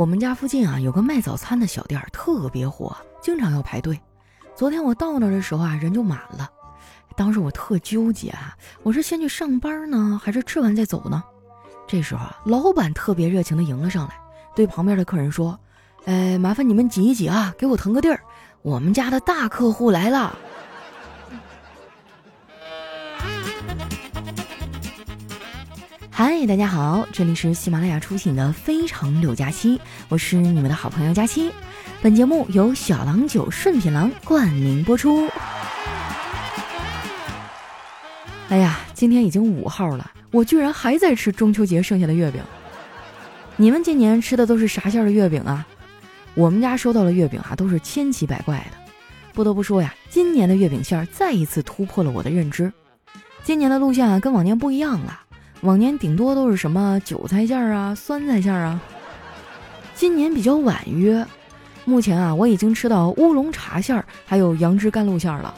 我们家附近啊有个卖早餐的小店，特别火，经常要排队。昨天我到那儿的时候啊，人就满了。当时我特纠结啊，我是先去上班呢，还是吃完再走呢？这时候啊，老板特别热情地迎了上来，对旁边的客人说：“哎，麻烦你们挤一挤啊，给我腾个地儿，我们家的大客户来了。”嗨，大家好，这里是喜马拉雅出品的《非常柳佳期》，我是你们的好朋友佳期。本节目由小郎酒顺品郎冠名播出。哎呀，今天已经五号了，我居然还在吃中秋节剩下的月饼。你们今年吃的都是啥馅的月饼啊？我们家收到的月饼啊，都是千奇百怪的。不得不说呀，今年的月饼馅儿再一次突破了我的认知。今年的路线啊，跟往年不一样了。往年顶多都是什么韭菜馅儿啊、酸菜馅儿啊，今年比较婉约。目前啊，我已经吃到乌龙茶馅儿，还有杨枝甘露馅儿了。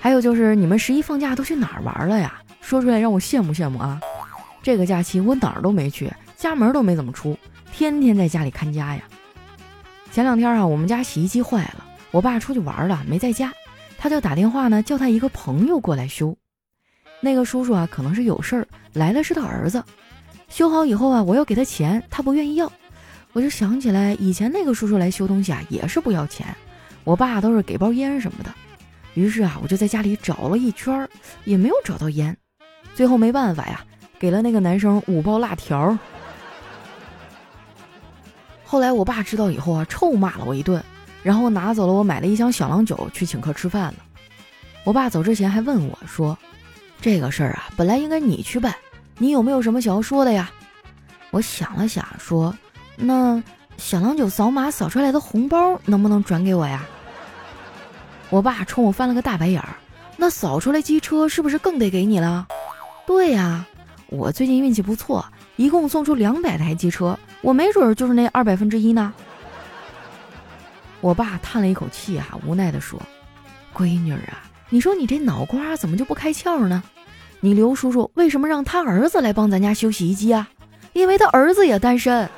还有就是你们十一放假都去哪儿玩了呀？说出来让我羡慕羡慕啊！这个假期我哪儿都没去，家门都没怎么出，天天在家里看家呀。前两天啊，我们家洗衣机坏了，我爸出去玩了，没在家，他就打电话呢，叫他一个朋友过来修。那个叔叔啊，可能是有事儿来的是他儿子。修好以后啊，我要给他钱，他不愿意要。我就想起来，以前那个叔叔来修东西啊，也是不要钱。我爸都是给包烟什么的。于是啊，我就在家里找了一圈，也没有找到烟。最后没办法呀，给了那个男生五包辣条。后来我爸知道以后啊，臭骂了我一顿，然后拿走了我买的一箱小郎酒去请客吃饭了。我爸走之前还问我说。这个事儿啊，本来应该你去办，你有没有什么想要说的呀？我想了想，说：“那小郎酒扫码扫出来的红包能不能转给我呀？”我爸冲我翻了个大白眼儿：“那扫出来机车是不是更得给你了？”对呀，我最近运气不错，一共送出两百台机车，我没准就是那二百分之一呢。我爸叹了一口气啊，无奈地说：“闺女啊。”你说你这脑瓜怎么就不开窍呢？你刘叔叔为什么让他儿子来帮咱家修洗衣机啊？因为他儿子也单身。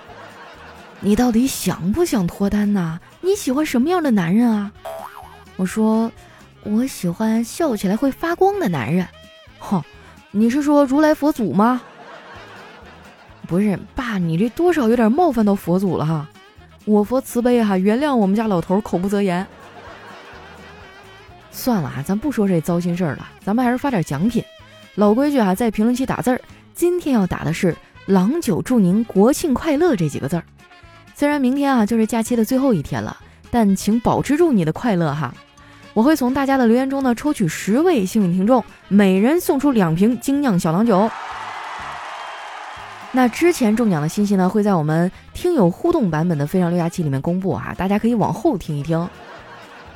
你到底想不想脱单呐？你喜欢什么样的男人啊？我说，我喜欢笑起来会发光的男人。哼，你是说如来佛祖吗？不是，爸，你这多少有点冒犯到佛祖了哈。我佛慈悲哈，原谅我们家老头口不择言。算了啊，咱不说这糟心事儿了，咱们还是发点奖品。老规矩啊，在评论区打字儿。今天要打的是“郎酒祝您国庆快乐”这几个字儿。虽然明天啊就是假期的最后一天了，但请保持住你的快乐哈。我会从大家的留言中呢抽取十位幸运听众，每人送出两瓶精酿小郎酒。那之前中奖的信息呢会在我们听友互动版本的“非常六加七”里面公布啊，大家可以往后听一听。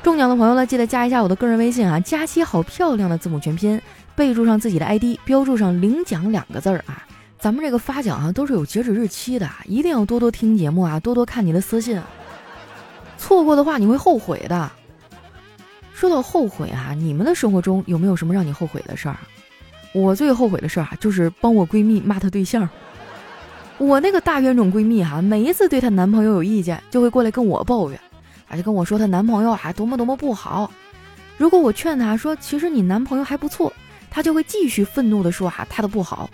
中奖的朋友呢，记得加一下我的个人微信啊，佳期好漂亮的字母全拼，备注上自己的 ID，标注上领奖两个字儿啊。咱们这个发奖啊都是有截止日期的，一定要多多听节目啊，多多看你的私信，错过的话你会后悔的。说到后悔啊，你们的生活中有没有什么让你后悔的事儿？我最后悔的事儿啊，就是帮我闺蜜骂她对象。我那个大冤种闺蜜哈，每一次对她男朋友有意见，就会过来跟我抱怨。啊，就跟我说她男朋友啊多么多么不好。如果我劝她说，其实你男朋友还不错，她就会继续愤怒的说啊他的不好。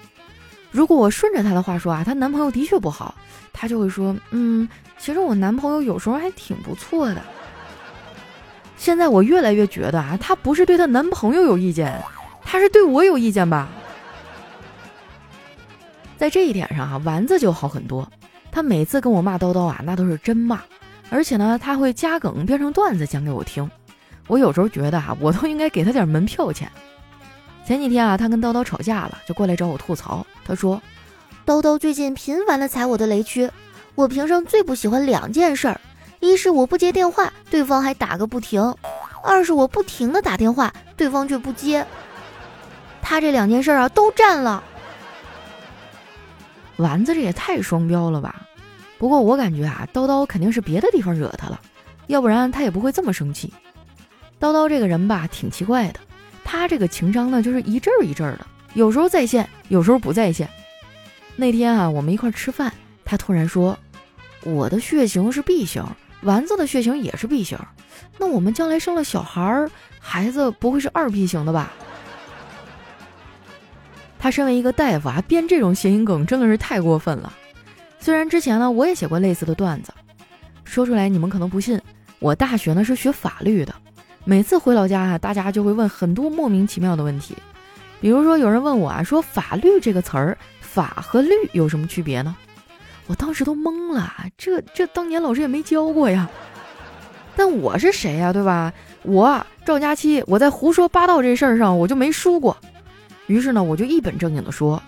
如果我顺着她的话说啊，她男朋友的确不好，她就会说嗯，其实我男朋友有时候还挺不错的。现在我越来越觉得啊，她不是对她男朋友有意见，她是对我有意见吧。在这一点上哈，丸子就好很多。她每次跟我骂叨叨啊，那都是真骂。而且呢，他会加梗编成段子讲给我听，我有时候觉得啊，我都应该给他点门票钱。前几天啊，他跟叨叨吵架了，就过来找我吐槽。他说：“叨叨最近频繁的踩我的雷区，我平生最不喜欢两件事儿：一是我不接电话，对方还打个不停；二是我不停的打电话，对方却不接。他这两件事啊，都占了。丸子这也太双标了吧！”不过我感觉啊，叨叨肯定是别的地方惹他了，要不然他也不会这么生气。叨叨这个人吧，挺奇怪的，他这个情商呢，就是一阵儿一阵儿的，有时候在线，有时候不在线。那天啊，我们一块吃饭，他突然说：“我的血型是 B 型，丸子的血型也是 B 型，那我们将来生了小孩儿，孩子不会是二 B 型的吧？” 他身为一个大夫啊，编这种谐音梗真的是太过分了。虽然之前呢，我也写过类似的段子，说出来你们可能不信。我大学呢是学法律的，每次回老家啊，大家就会问很多莫名其妙的问题，比如说有人问我啊，说法律这个词儿，法和律有什么区别呢？我当时都懵了，这这当年老师也没教过呀。但我是谁呀，对吧？我赵佳期，我在胡说八道这事儿上我就没输过。于是呢，我就一本正经的说，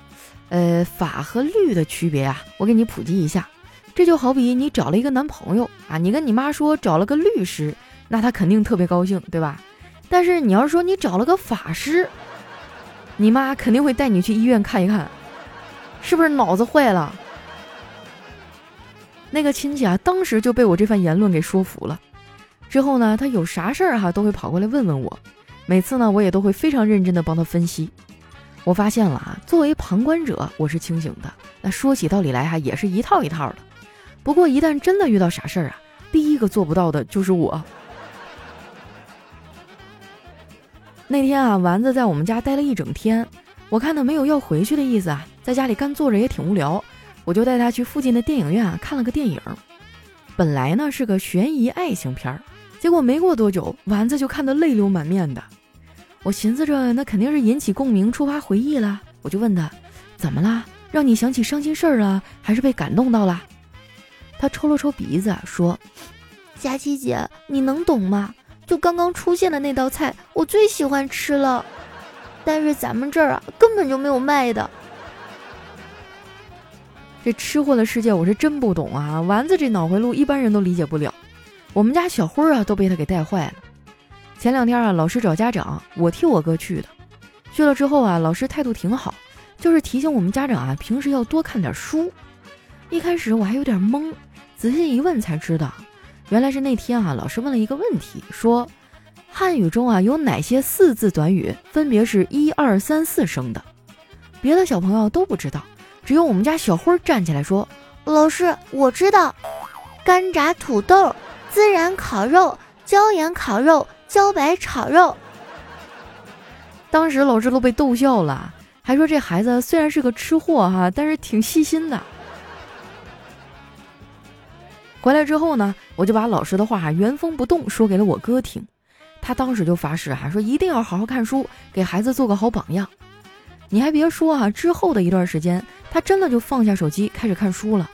呃，法和律的区别啊，我给你普及一下。这就好比你找了一个男朋友啊，你跟你妈说找了个律师，那他肯定特别高兴，对吧？但是你要是说你找了个法师，你妈肯定会带你去医院看一看，是不是脑子坏了？那个亲戚啊，当时就被我这番言论给说服了。之后呢，他有啥事儿哈都会跑过来问问我，每次呢我也都会非常认真的帮他分析。我发现了啊，作为旁观者我是清醒的，那说起道理来哈也是一套一套的。不过，一旦真的遇到啥事儿啊，第一个做不到的就是我。那天啊，丸子在我们家待了一整天，我看他没有要回去的意思啊，在家里干坐着也挺无聊，我就带他去附近的电影院看了个电影。本来呢是个悬疑爱情片儿，结果没过多久，丸子就看得泪流满面的。我寻思着，那肯定是引起共鸣、触发回忆了，我就问他，怎么啦？让你想起伤心事儿了，还是被感动到了？他抽了抽鼻子，说：“佳琪姐，你能懂吗？就刚刚出现的那道菜，我最喜欢吃了，但是咱们这儿啊，根本就没有卖的。这吃货的世界，我是真不懂啊！丸子这脑回路，一般人都理解不了。我们家小辉啊，都被他给带坏了。前两天啊，老师找家长，我替我哥去的。去了之后啊，老师态度挺好，就是提醒我们家长啊，平时要多看点书。一开始我还有点懵。”仔细一问才知道，原来是那天啊，老师问了一个问题，说汉语中啊有哪些四字短语分别是一二三四声的？别的小朋友都不知道，只有我们家小辉站起来说：“老师，我知道，干炸土豆、孜然烤肉、椒盐烤肉、茭白炒肉。”当时老师都被逗笑了，还说这孩子虽然是个吃货哈，但是挺细心的。回来之后呢，我就把老师的话原封不动说给了我哥听，他当时就发誓哈，说一定要好好看书，给孩子做个好榜样。你还别说啊，之后的一段时间，他真的就放下手机开始看书了，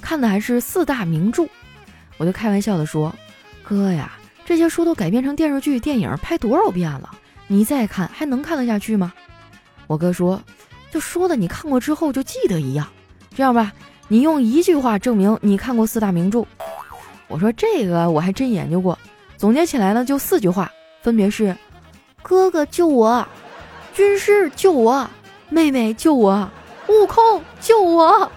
看的还是四大名著。我就开玩笑的说，哥呀，这些书都改编成电视剧、电影，拍多少遍了，你再看还能看得下去吗？我哥说，就说的你看过之后就记得一样。这样吧。你用一句话证明你看过四大名著，我说这个我还真研究过，总结起来呢就四句话，分别是：哥哥救我，军师救我，妹妹救我，悟空救我。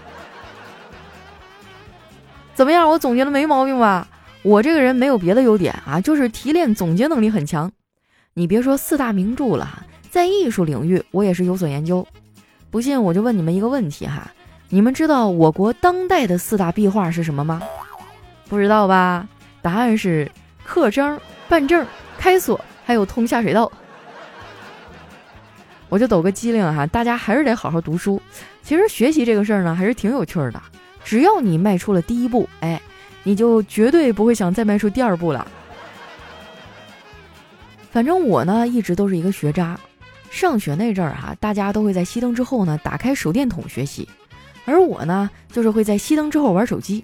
怎么样？我总结的没毛病吧？我这个人没有别的优点啊，就是提炼总结能力很强。你别说四大名著了，在艺术领域我也是有所研究。不信我就问你们一个问题哈。你们知道我国当代的四大壁画是什么吗？不知道吧？答案是刻章、办证、开锁，还有通下水道。我就抖个机灵哈，大家还是得好好读书。其实学习这个事儿呢，还是挺有趣的。只要你迈出了第一步，哎，你就绝对不会想再迈出第二步了。反正我呢，一直都是一个学渣。上学那阵儿哈，大家都会在熄灯之后呢，打开手电筒学习。而我呢，就是会在熄灯之后玩手机。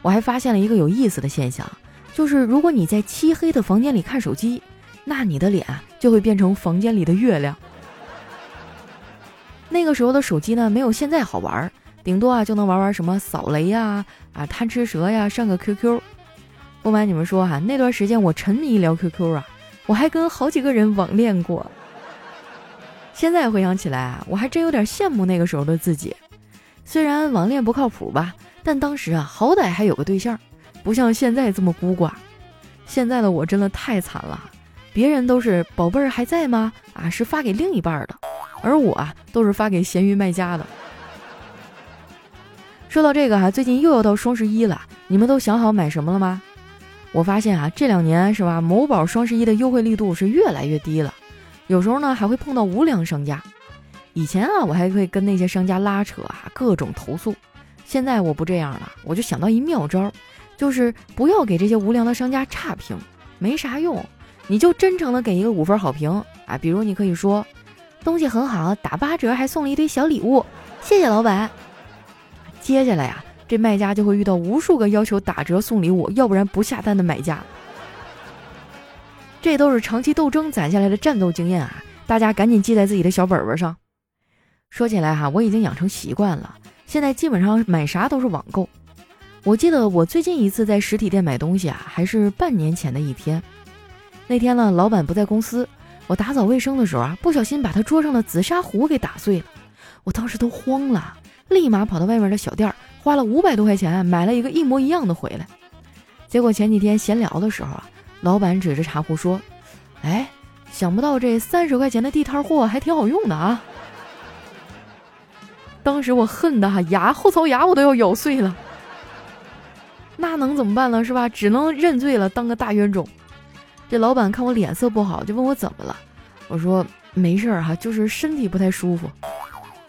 我还发现了一个有意思的现象，就是如果你在漆黑的房间里看手机，那你的脸就会变成房间里的月亮。那个时候的手机呢，没有现在好玩儿，顶多啊就能玩玩什么扫雷呀、啊贪吃蛇呀、上个 QQ。不瞒你们说哈，那段时间我沉迷聊 QQ 啊，我还跟好几个人网恋过。现在回想起来啊，我还真有点羡慕那个时候的自己。虽然网恋不靠谱吧，但当时啊，好歹还有个对象，不像现在这么孤寡。现在的我真的太惨了，别人都是宝贝儿还在吗？啊，是发给另一半的，而我啊，都是发给闲鱼卖家的。说到这个哈，最近又要到双十一了，你们都想好买什么了吗？我发现啊，这两年是吧，某宝双十一的优惠力度是越来越低了，有时候呢还会碰到无良商家。以前啊，我还会跟那些商家拉扯啊，各种投诉。现在我不这样了，我就想到一妙招，就是不要给这些无良的商家差评，没啥用。你就真诚的给一个五分好评啊，比如你可以说，东西很好，打八折还送了一堆小礼物，谢谢老板。接下来呀。这卖家就会遇到无数个要求打折送礼物，要不然不下单的买家。这都是长期斗争攒下来的战斗经验啊！大家赶紧记在自己的小本本上。说起来哈，我已经养成习惯了，现在基本上买啥都是网购。我记得我最近一次在实体店买东西啊，还是半年前的一天。那天呢，老板不在公司，我打扫卫生的时候啊，不小心把他桌上的紫砂壶给打碎了，我当时都慌了，立马跑到外面的小店儿。花了五百多块钱买了一个一模一样的回来，结果前几天闲聊的时候啊，老板指着茶壶说：“哎，想不到这三十块钱的地摊货还挺好用的啊！”当时我恨的哈牙后槽牙我都要咬碎了，那能怎么办呢？是吧？只能认罪了，当个大冤种。这老板看我脸色不好，就问我怎么了。我说没事儿哈，就是身体不太舒服。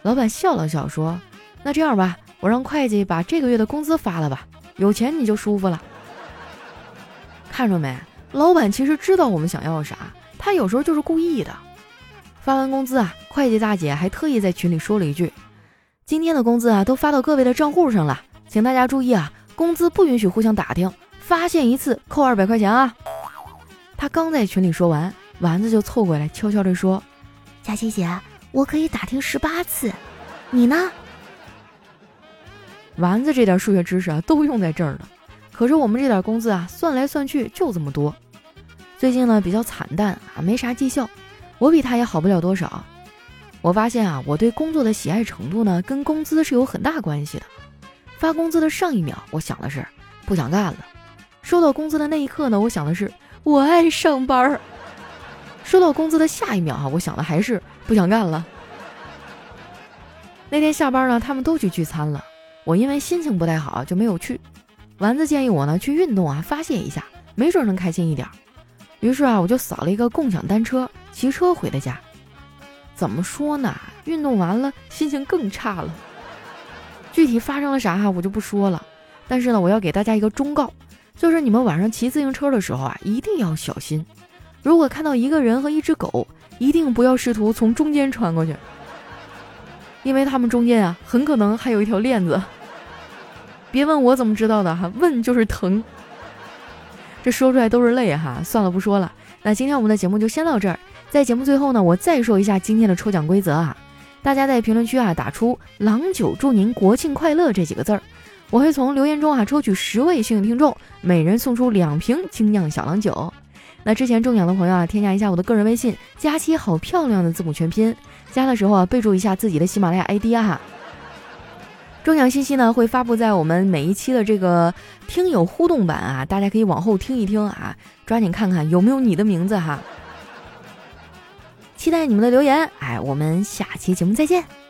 老板笑了笑说：“那这样吧。”我让会计把这个月的工资发了吧，有钱你就舒服了。看着没，老板其实知道我们想要啥，他有时候就是故意的。发完工资啊，会计大姐还特意在群里说了一句：“今天的工资啊，都发到各位的账户上了，请大家注意啊，工资不允许互相打听，发现一次扣二百块钱啊。”他刚在群里说完，丸子就凑过来悄悄地说：“佳琪姐，我可以打听十八次，你呢？”丸子这点数学知识啊，都用在这儿了。可是我们这点工资啊，算来算去就这么多。最近呢比较惨淡啊，没啥绩效，我比他也好不了多少。我发现啊，我对工作的喜爱程度呢，跟工资是有很大关系的。发工资的上一秒，我想的是不想干了；收到工资的那一刻呢，我想的是我爱上班儿；收到工资的下一秒啊，我想的还是不想干了。那天下班呢，他们都去聚餐了。我因为心情不太好就没有去，丸子建议我呢去运动啊发泄一下，没准能开心一点。于是啊我就扫了一个共享单车，骑车回的家。怎么说呢？运动完了心情更差了。具体发生了啥哈我就不说了，但是呢我要给大家一个忠告，就是你们晚上骑自行车的时候啊一定要小心，如果看到一个人和一只狗，一定不要试图从中间穿过去。因为他们中间啊，很可能还有一条链子。别问我怎么知道的哈，问就是疼。这说出来都是泪哈，算了不说了。那今天我们的节目就先到这儿。在节目最后呢，我再说一下今天的抽奖规则啊，大家在评论区啊打出“郎酒祝您国庆快乐”这几个字儿，我会从留言中啊抽取十位幸运听众，每人送出两瓶精酿小郎酒。那之前中奖的朋友啊，添加一下我的个人微信，佳期好漂亮的字母全拼。加的时候啊，备注一下自己的喜马拉雅 ID 啊哈。中奖信息呢会发布在我们每一期的这个听友互动版啊，大家可以往后听一听啊，抓紧看看有没有你的名字哈。期待你们的留言，哎，我们下期节目再见。